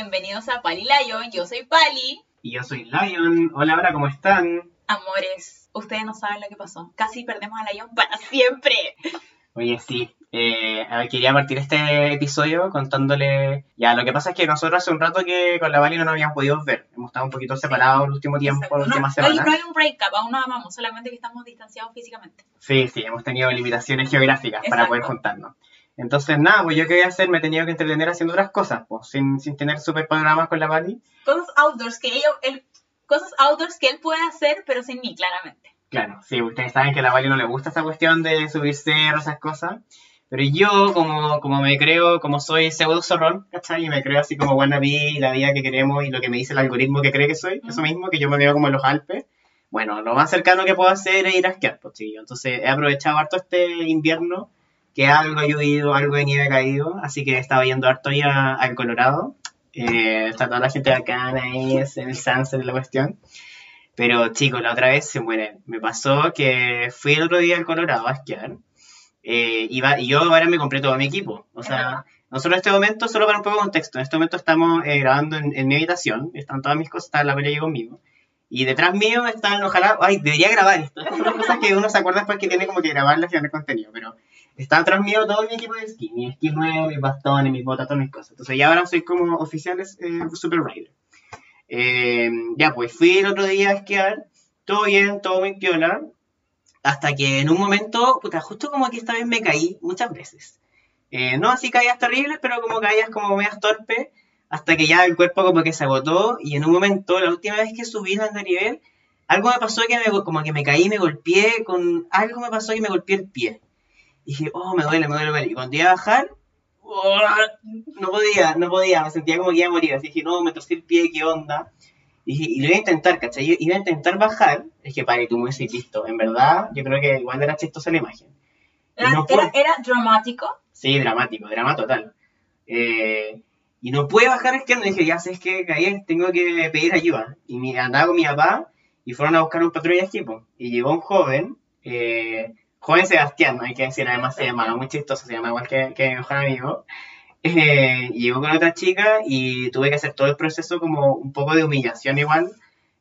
bienvenidos a Pali Lion. Yo soy Pali. Y yo soy Lion. Hola, hola, ¿cómo están? Amores, ustedes no saben lo que pasó. Casi perdemos a Lion para siempre. Oye, sí. Eh, quería partir este episodio contándole. Ya, lo que pasa es que nosotros hace un rato que con la Vali no nos habíamos podido ver. Hemos estado un poquito separados el último tiempo, Exacto. las No, últimas no hay, semanas. no hay un breakup, aún nos amamos, solamente que estamos distanciados físicamente. Sí, sí, hemos tenido limitaciones geográficas para poder juntarnos. Entonces, nada, pues yo qué voy a hacer, me he tenido que entretener haciendo otras cosas, pues, sin, sin tener super programas con la Vali. Cosas outdoors que ellos, él, cosas outdoors que él puede hacer, pero sin mí, claramente. Claro, sí, ustedes saben que a la Vali no le gusta esa cuestión de subir cerros, esas cosas. Pero yo, como, como me creo, como soy pseudo zorrón, ¿cachai? Y me creo así como wannabe la vida que queremos y lo que me dice el algoritmo que cree que soy, eso mismo, que yo me veo como en los Alpes. Bueno, lo más cercano que puedo hacer es ir a esquiar, pues chiquillo. Entonces he aprovechado harto este invierno, que algo ha llovido, algo de nieve ha caído, así que estaba yendo harto ya al Colorado. Eh, está toda la gente bacana ahí, es en el sunset de la cuestión. Pero chicos, la otra vez se mueren. Me pasó que fui el otro día al Colorado a esquiar. eh, y yo ahora me compré todo mi equipo. O sea, nosotros en este momento, solo para un poco de contexto, en este momento estamos eh, grabando en, en mi habitación. Están todas mis cosas, está la pelea conmigo. Y detrás mío están, ojalá, ay, debería grabar esto. Estas son las cosas que uno se acuerda después que tiene como que grabarlas y generar contenido. Pero está atrás mío todo mi equipo de esquí. Mi esquí nuevo, mis bastones, mis botas, todas mis cosas. Entonces ya ahora soy como oficiales eh, Super Rider. Eh, ya, pues fui el otro día a esquiar, todo bien, todo muy piola, hasta que en un momento, puta, justo como que esta vez me caí muchas veces. Eh, no así caídas terribles, pero como caídas como medias torpes, hasta que ya el cuerpo como que se agotó y en un momento, la última vez que subí al nivel, algo me pasó que me, como que me caí, me golpeé con, algo me pasó que me golpeé el pie. Y dije, oh, me duele, me duele, me duele. Y cuando iba a bajar, oh, no podía, no podía, me sentía como que iba a morir. Así dije, no, me torcí el pie, ¿qué onda? Y, dije, y lo iba a intentar, ¿cachai? Yo iba a intentar bajar. Es que, padre, tú me decís, listo. En verdad, yo creo que igual era chistosa la imagen. Era, no era, era dramático. Sí, dramático, drama total. Eh, y no pude bajar esquiando. Dije, ya sabes que caí, tengo que pedir ayuda. Y andaba con mi papá y fueron a buscar un patrulla de equipo. Y llegó un joven, eh, joven Sebastián, hay que decir, además se llamaba, muy chistoso, se llama igual que, que mi mejor amigo. Eh, llegó con otra chica y tuve que hacer todo el proceso como un poco de humillación igual.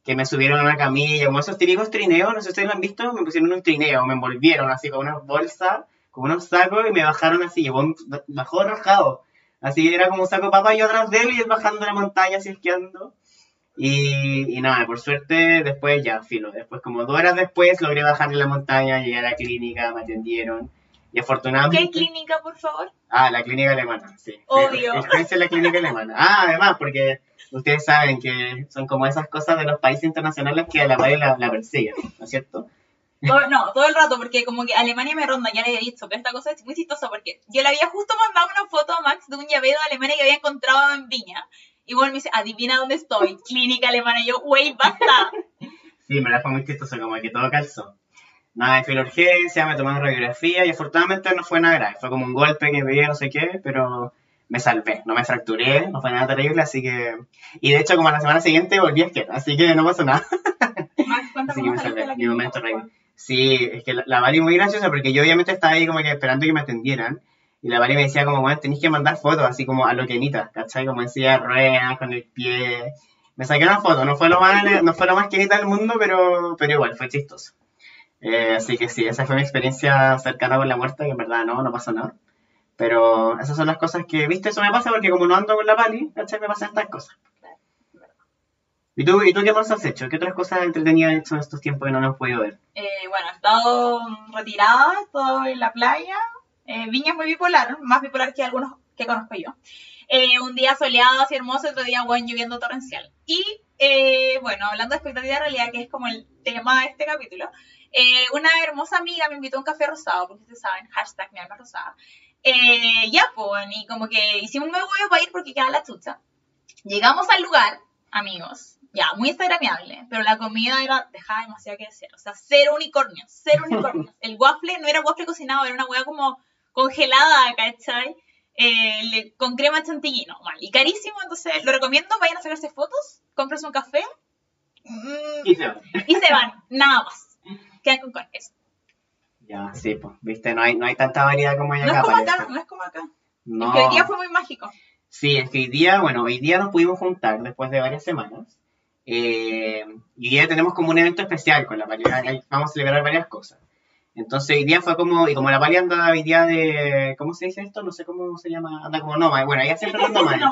Que me subieron a una camilla, como esos típicos trineos, no sé si ustedes lo han visto, me pusieron un trineo, me envolvieron así con unas bolsas con unos sacos y me bajaron así, llegó un- bajó rajado. Así era como un saco de papa y yo atrás de él y él bajando la montaña así esquiando. Y, y nada, por suerte después ya, filo, después como dos horas después logré bajar de la montaña, llegué a la clínica, me atendieron. Y afortunadamente... ¿Qué clínica, por favor? Ah, la clínica alemana, sí. Obvio. Experiencia en la clínica alemana. Ah, además, porque ustedes saben que son como esas cosas de los países internacionales que a la madre la, la persiguen, ¿no es cierto? Todo- no, todo el rato, porque como que Alemania me ronda, ya le he dicho, pero esta cosa es muy chistosa porque yo le había justo mandado una foto a Max de un llavero de Alemania que había encontrado en Viña. Y bueno, me dice, adivina dónde estoy, clínica alemana. Y yo, wey, basta. Sí, me la fue muy chistoso, como que todo calzó. Nada fui a la urgencia, me tomaron radiografía y afortunadamente no fue nada grave. Fue como un golpe que me dio, no sé qué, pero me salvé. No me fracturé, no fue nada terrible, así que... Y de hecho, como a la semana siguiente volví a esquiar, así que no pasó nada. Max, Así que me salvé, mi momento rey. Sí, es que la, la Vali muy graciosa porque yo obviamente estaba ahí como que esperando que me atendieran. Y la Vali me decía como, bueno, tenéis que mandar fotos, así como a lo quenita, ¿cachai? Como en silla de ruedas, con el pie. Me saqué una foto, no fue lo más, no fue lo más quenita del mundo, pero, pero igual, fue chistoso. Eh, así que sí, esa fue mi experiencia cercana con la muerte, que en verdad no, no pasó nada. Pero esas son las cosas que, viste, eso me pasa porque como no ando con la Pali, ¿cachai? Me pasan estas cosas. ¿Y tú, ¿Y tú qué más has hecho? ¿Qué otras cosas entretenidas has hecho en estos tiempos que no nos hemos podido ver? Eh, bueno, he estado retirada, he estado en la playa. Eh, Viña es muy bipolar, más bipolar que algunos que conozco yo. Eh, un día soleado, así hermoso, otro día, bueno, lloviendo torrencial. Y, eh, bueno, hablando de expectativa de realidad, que es como el tema de este capítulo, eh, una hermosa amiga me invitó a un café rosado, porque ustedes saben, hashtag mi alma rosada. Ya, pues, y como que hicimos un nuevo huevo para ir porque queda la chucha. Llegamos al lugar, amigos, ya, muy instagramiable, pero la comida era, dejaba demasiado que desear, o sea, cero unicornios, cero unicornios. El waffle no era waffle cocinado, era una hueá como congelada, ¿cachai? Eh, le- con crema chantilly, no, mal, y carísimo, entonces lo recomiendo, vayan a sacarse fotos, cómprense un café mm, Y se va. y se van, nada más. Quedan con, con eso. Ya, sí, pues, viste, no hay, no hay tanta variedad como hay No es acá. como parece. acá, no es como acá. No. Es que el día fue muy mágico. Sí, es que hoy día, bueno, hoy día nos pudimos juntar después de varias semanas. Eh, y hoy día tenemos como un evento especial con la. Ahí Vamos a celebrar varias cosas. Entonces hoy día fue como, y como la Pali anda hoy día de, ¿cómo se dice esto? No sé cómo se llama, anda como nómada. Bueno, ella siempre anda nómada.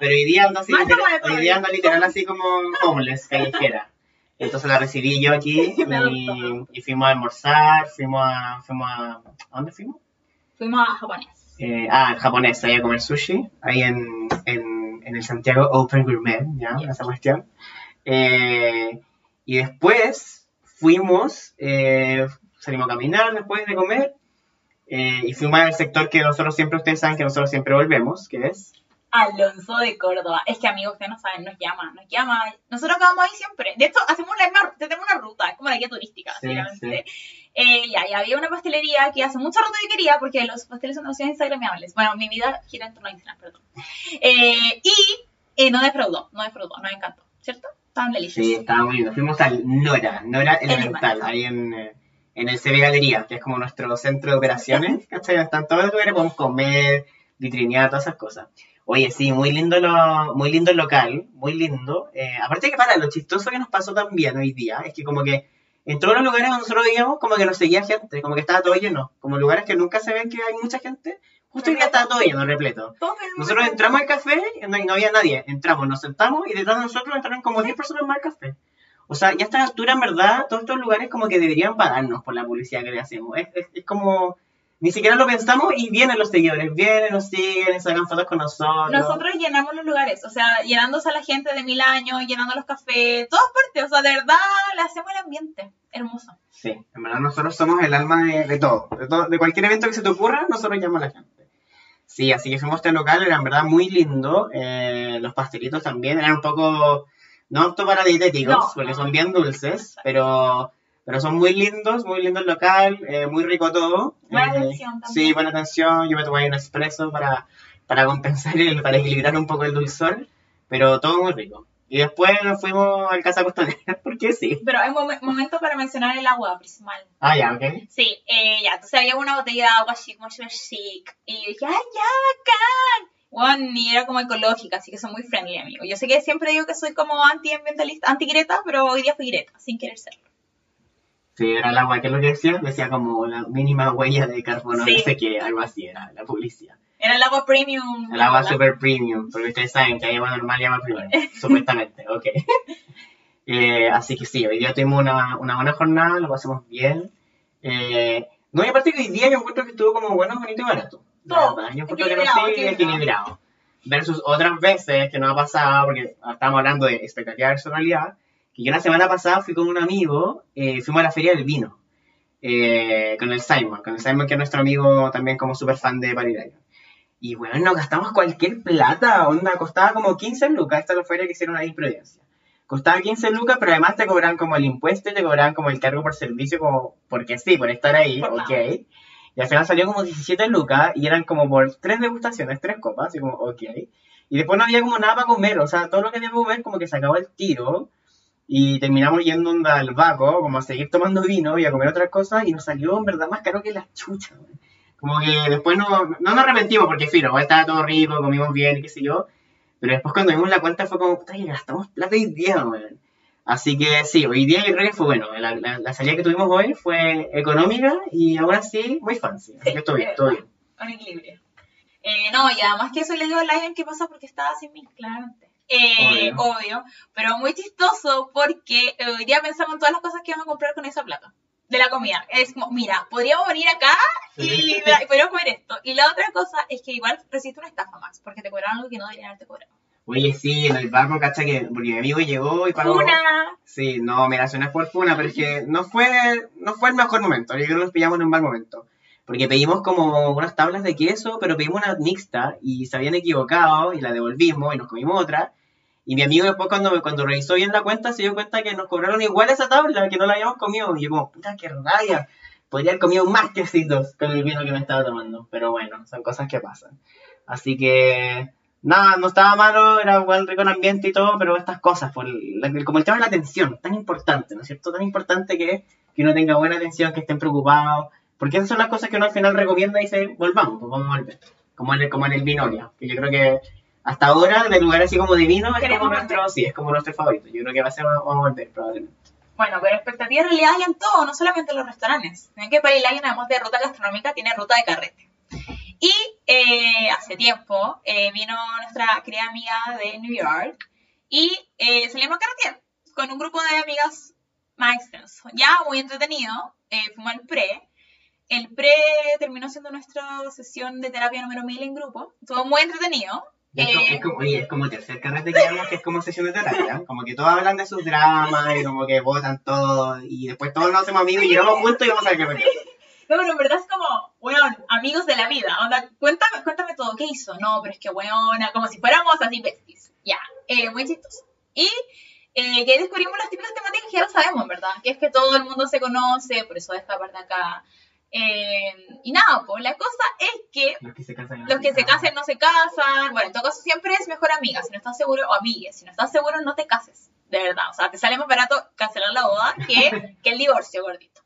Pero hoy día anda así, literal- hoy día anda literal así como homeless, callejera. Entonces la recibí yo aquí y, y fuimos a almorzar, fuimos a, fuimos a, ¿a dónde fuimos? Fuimos a japonés. Eh, ah, japonés, ahí a comer sushi, ahí en, en, en el Santiago Open Gourmet, ¿ya? Yes. Esa cuestión. Eh, y después fuimos, eh, salimos a caminar después de comer, eh, y fuimos al sector que nosotros siempre, ustedes saben que nosotros siempre volvemos, que es... Alonso de Córdoba. Es que amigos, ustedes no saben, nos llama, nos llama. Nosotros vamos ahí siempre. De hecho, hacemos la misma, tenemos una ruta, es como la guía turística, Sí, básicamente. Eh, ya, y había una pastelería que hace mucho rato yo quería, porque los pasteles son demasiado instagramiables. Bueno, mi vida gira en torno a Instagram, perdón. Eh, y eh, no defraudó, no defraudó, nos encantó, ¿cierto? Estaban delicios. Sí, estaba muy lindo. Fuimos al Nora, Nora Elemental, Elemental. ahí en, eh, en el CB Galería, que es como nuestro centro de operaciones, ¿cachai? Están todos los lugares, podemos comer, vitrinear, todas esas cosas. Oye, sí, muy lindo, lo, muy lindo el local, muy lindo. Eh, aparte que para lo chistoso que nos pasó también hoy día, es que como que en todos los lugares donde nosotros veíamos, como que nos seguía gente, como que estaba todo lleno. Como lugares que nunca se ven que hay mucha gente, justo hoy día estaba todo lleno, repleto. Nosotros entramos al café y no, y no había nadie. Entramos, nos sentamos y detrás de nosotros entraron como 10 personas más al café. O sea, ya a esta altura, en verdad, todos estos lugares como que deberían pagarnos por la publicidad que le hacemos. Es, es, es como... Ni siquiera lo pensamos y vienen los seguidores, vienen, nos siguen, sacan fotos con nosotros. Nosotros llenamos los lugares, o sea, llenándose a la gente de mil años, llenando los cafés, todas partes, o sea, de verdad le hacemos el ambiente. Hermoso. Sí, en verdad nosotros somos el alma de, de todo. De todo. De cualquier evento que se te ocurra, nosotros llamamos a la gente. Sí, así que fuimos a este local, era en verdad muy lindo. eh, los pastelitos también eran un poco, no apto para dietéticos, No, porque son bien dulces, pero, pero son muy lindos, muy lindo el local, eh, muy rico todo. Buena Eh, atención también. Sí, buena atención. Yo me tomé un espresso para, para compensar, el, para equilibrar un poco el dulzor, pero todo muy rico. Y después nos fuimos al Casa Costanera, porque sí. Pero hay momen- momento para mencionar el agua prismal. Ah, ya, ok. Sí, eh, ya, entonces había una botella de agua chic, muy super chic. Y yo dije, ¡ay, ya, bacán! Bueno, y era como ecológica, así que son muy friendly, amigo. Yo sé que siempre digo que soy como antiambientalista, anti-Greta, pero hoy día fui Greta, sin querer serlo. Sí, era el agua que lo que decía, decía como la mínima huella de carbono, Sí. no sé qué, algo así era la publicidad. Era el agua premium. El agua super premium, porque ustedes saben que hay agua normal y agua premium, supuestamente, ok. Eh, así que sí, hoy día tuvimos una, una buena jornada, lo pasamos bien. Eh, no, y aparte que hoy día yo encuentro que estuvo como bueno, bonito y barato. Todo. verdad, Yo encuentro que no sí, equilibrado. Versus otras veces que nos ha pasado, porque estamos hablando de expectativa versus realidad, que yo la semana pasada fui con un amigo, eh, fuimos a la feria del vino, eh, con el Simon, con el Simon que es nuestro amigo también como súper fan de Parirayo. Y bueno, nos gastamos cualquier plata, onda, costaba como 15 lucas, esta es la feria que hicieron ahí en Providencia. Costaba 15 lucas, pero además te cobran como el impuesto y te cobran como el cargo por servicio, como porque sí, por estar ahí, Por ok. nada. Y al final salió como 17 lucas y eran como por tres degustaciones, tres copas, y como, ok. Y después no había como nada para comer, o sea, todo lo que había para comer como que se acabó el tiro. Y terminamos yendo al vaco, como a seguir tomando vino y a comer otras cosas, y nos salió en verdad más caro que la chucha, güey. Como que después no, no nos arrepentimos, porque filo, estaba todo rico, comimos bien y qué sé yo. Pero después cuando vimos la cuenta fue como, puta, gastamos plata hoy día, weón. Así que sí, hoy día yo creo que fue bueno. La, la, la salida que tuvimos hoy fue económica y aún así muy fancy. Así que estuvo bien, estuvo bien. Un equilibrio. Eh, no, y además que eso le digo a Lion que pasa porque estaba sin mí, claramente. Eh, Obvio. obvio. pero muy chistoso porque hoy día pensamos en todas las cosas que vamos a comprar con esa plata. De la comida. Es como, mira, podríamos venir acá y Sí. y podríamos comer esto. Y la otra cosa es que igual resiste una estafa más, porque te cobraron algo que no deberían haberte cobrado. Oye, sí, en el barco, cacha que porque mi amigo llegó y pagó. Una. Sí, no, mira, es por funa, pero es que no fue, no fue el mejor momento. Yo creo que nos pillamos en un mal momento. Porque pedimos como unas tablas de queso, pero pedimos una mixta y se habían equivocado y la devolvimos y nos comimos otra. Y mi amigo después cuando, cuando revisó bien la cuenta se dio cuenta que nos cobraron igual esa tabla, que no la habíamos comido. Y yo como, puta, qué raya. Podría haber comido más quesitos con el vino que me estaba tomando. Pero bueno, son cosas que pasan. Así que, nada, no estaba malo, era igual rico el ambiente y todo, pero estas cosas, por la- como el tema de la atención, tan importante, ¿no es cierto? Tan importante que es que uno tenga buena atención, que estén preocupados, porque esas son las cosas que uno al final recomienda y dice, volvamos, pues vamos a volver. Como en el, como en el que yo creo que hasta ahora, de lugar así como divino, es Queremos como nuestro, sí, es como nuestro favorito. Yo creo que va a ser, vamos a volver probablemente. Bueno, pero expectativas en realidad hay en todo, no solamente en los restaurantes. Ven que Parilayan, además de ruta gastronómica, tiene ruta de carrete. Y eh, hace tiempo eh, vino nuestra querida amiga de New York y eh, salimos a carretear con un grupo de amigas más extenso. Ya muy entretenido, eh, fuimos al pre. El pre terminó siendo nuestra sesión de terapia número 1000 en grupo. Estuvo muy entretenido. Es, como, Eh, es como, oye, es como tercer carrete que vemos que es como sesión de terapia. Como que todos hablan de sus dramas y como que votan todo. Y después todos nos hacemos amigos y llegamos juntos y vamos a ver qué pasa. No, pero en verdad es como, weón, amigos de la vida. Onda, cuéntame, cuéntame todo, ¿qué hizo? No, pero es que weona, como si fuéramos así besties. Ya, eh, muy chistoso. Y eh, que descubrimos las típicas temáticas que ya lo sabemos, ¿verdad? Que es que todo el mundo se conoce, por eso esta parte acá. Eh, y nada, pues la cosa es que Los que se casan. los que se casan no se casan. Bueno, en todo caso siempre es mejor amiga. Si no estás seguro, o amiga, si no estás seguro, no te cases. De verdad. O sea, te sale más barato cancelar la boda que, que el divorcio, gordito.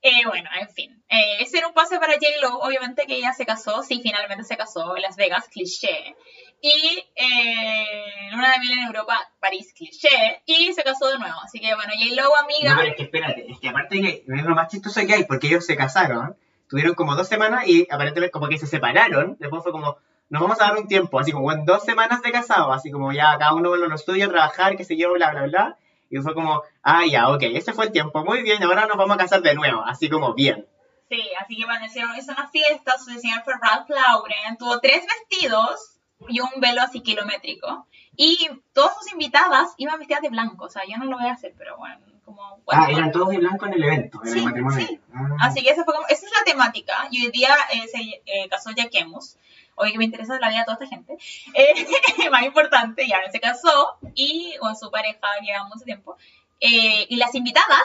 Eh, bueno, en fin. Eh, ese era un pase para J-Lo. Obviamente que ella se casó. Sí, finalmente se casó en Las Vegas, cliché. Y eh, Luna de Miel en Europa, París, cliché. Y se casó de nuevo. Así que bueno, J-Lo, amiga. No, pero es que espérate, es que aparte que es lo más chistoso que hay, porque ellos se casaron, tuvieron como dos semanas y aparentemente como que se separaron, después fue como, nos vamos a dar un tiempo, así como en dos semanas de casado, así como ya cada uno en lo suyo, a trabajar, qué sé yo, bla, bla, bla, y fue como, ah, ya, ok, ese fue el tiempo, muy bien, ahora nos vamos a casar de nuevo, así como bien. Sí, así que bueno, hicieron, hizo una fiesta, su diseñador fue Ralph Lauren, tuvo tres vestidos y un velo así kilométrico. Y todas sus invitadas iban vestidas de blanco, o sea, yo no lo voy a hacer, pero bueno, como... Ah, eran todos de blanco en el evento, en Sí, el matrimonio. sí. Ah. Así que esa, fue como, esa es la temática. Y hoy día eh, se eh, casó Yaquemus. Oye, que me interesa la vida de toda esta gente. Eh, más importante, ya se casó y con su pareja lleva mucho tiempo. Eh, y las invitadas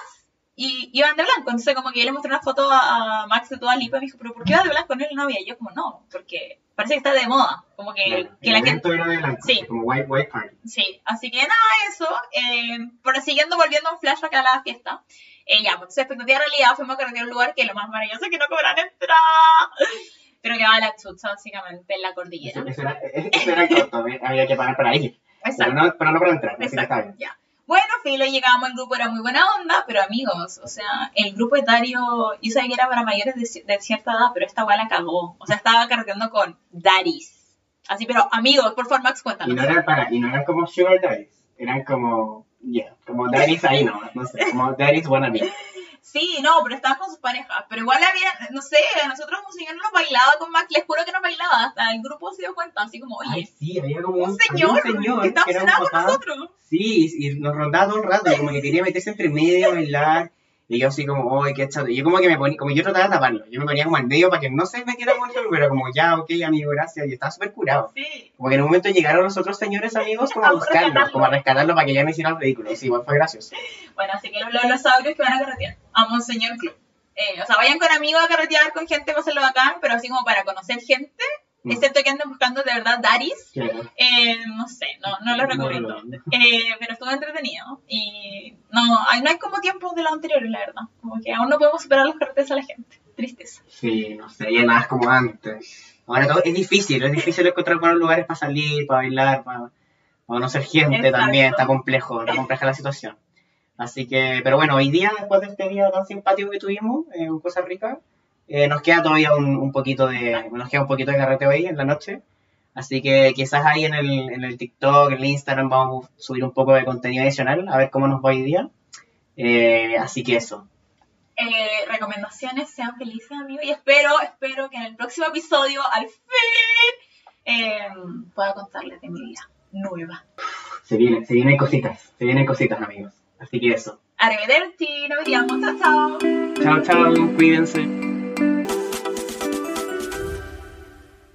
y, iban de blanco. Entonces, como que yo le mostré una foto a, a Max de toda Lipa y me dijo, ¿pero por qué va de blanco? No es novia. Y yo, como, no, porque parece que está de moda. Como que, Claro, que el la gente. era de blanco, Sí. como white, white party. Sí, así que nada, eso. Eh, pero siguiendo volviendo a un flashback a la fiesta. Eh, ya, pues expectativa realidad fuimos a a un lugar que lo más maravilloso es que no cobran entrada. Pero que va a la chucha, básicamente, en la cordillera. Eso, era, eso era corto, había que pagar para ir, pero no, pero no para entrar, así que está bien. ya. Bueno, filo, llegamos, el grupo era muy buena onda, pero amigos, o sea, el grupo etario, yo sabía que era para mayores de, ci- de cierta edad, pero esta weá la cagó. O sea, estaba carreteando con daddies. Así, pero amigos, por favor, Max, Y cuéntanos. no eran para, y no eran como sugar daddies, eran como, yeah, como daddies ahí no, no sé, como daddies wannabe. Sí, no, pero estaban con sus parejas. Pero igual había, no sé, nosotros un señor nos bailaba con Max, les juro que nos bailaba. Hasta el grupo se dio cuenta, así como, Ay, oye, sí, había como un, un señor, había un señor que estaba obsesionado con nosotros. Sí, y y nos rondaba todo el rato, como que quería meterse entre medio, bailar, y yo así como, ¡ay, qué chato! Y yo como que me ponía, como yo trataba de taparlo, yo me ponía como al medio para que no se metiera él, pero como, ya, ok, amigo, gracias, y estaba súper curado. Sí. Como que en un momento llegaron los otros señores amigos como a buscarlo, como a rescatarlo para que ya no hiciera el ridículo, sí, igual fue gracioso. Bueno, así que los lolosaurios que van a carretear a Monseñor Club. Eh, o sea, vayan con amigos a carretear con gente, pásenlo bacán, pero así como para conocer gente, Mm. excepto que anden buscando de verdad daris. Eh, no sé, no, no lo recomiendo. Eh, pero estuvo entretenido. Y no, hay- no hay como tiempos de los anteriores, la verdad. Como que aún no podemos superar los carretes a la gente. Tristeza. Sí, no sé, ya nada es como antes. Ahora todo es difícil, es difícil encontrar buenos lugares para salir, para bailar, para, para conocer gente Exacto. también, está complejo, está compleja la situación. Así que, pero bueno, hoy día, después de este día tan simpático que tuvimos eh, en Costa Rica, eh, nos queda todavía un, un poquito de, nos queda un poquito de carreteo ahí en la noche. Así que quizás ahí en el, en el TikTok, en el Instagram vamos a subir un poco de contenido adicional, a ver cómo nos va hoy día. Eh, así que eso. Eh, recomendaciones, sean felices, amigos. Y espero, espero que en el próximo episodio, al fin, eh, pueda contarles de mi vida nueva. Se vienen, se vienen cositas, se vienen cositas, amigos. Así que eso. Arrivederci, nos vemos, chao, chao. Chao, chao, cuídense.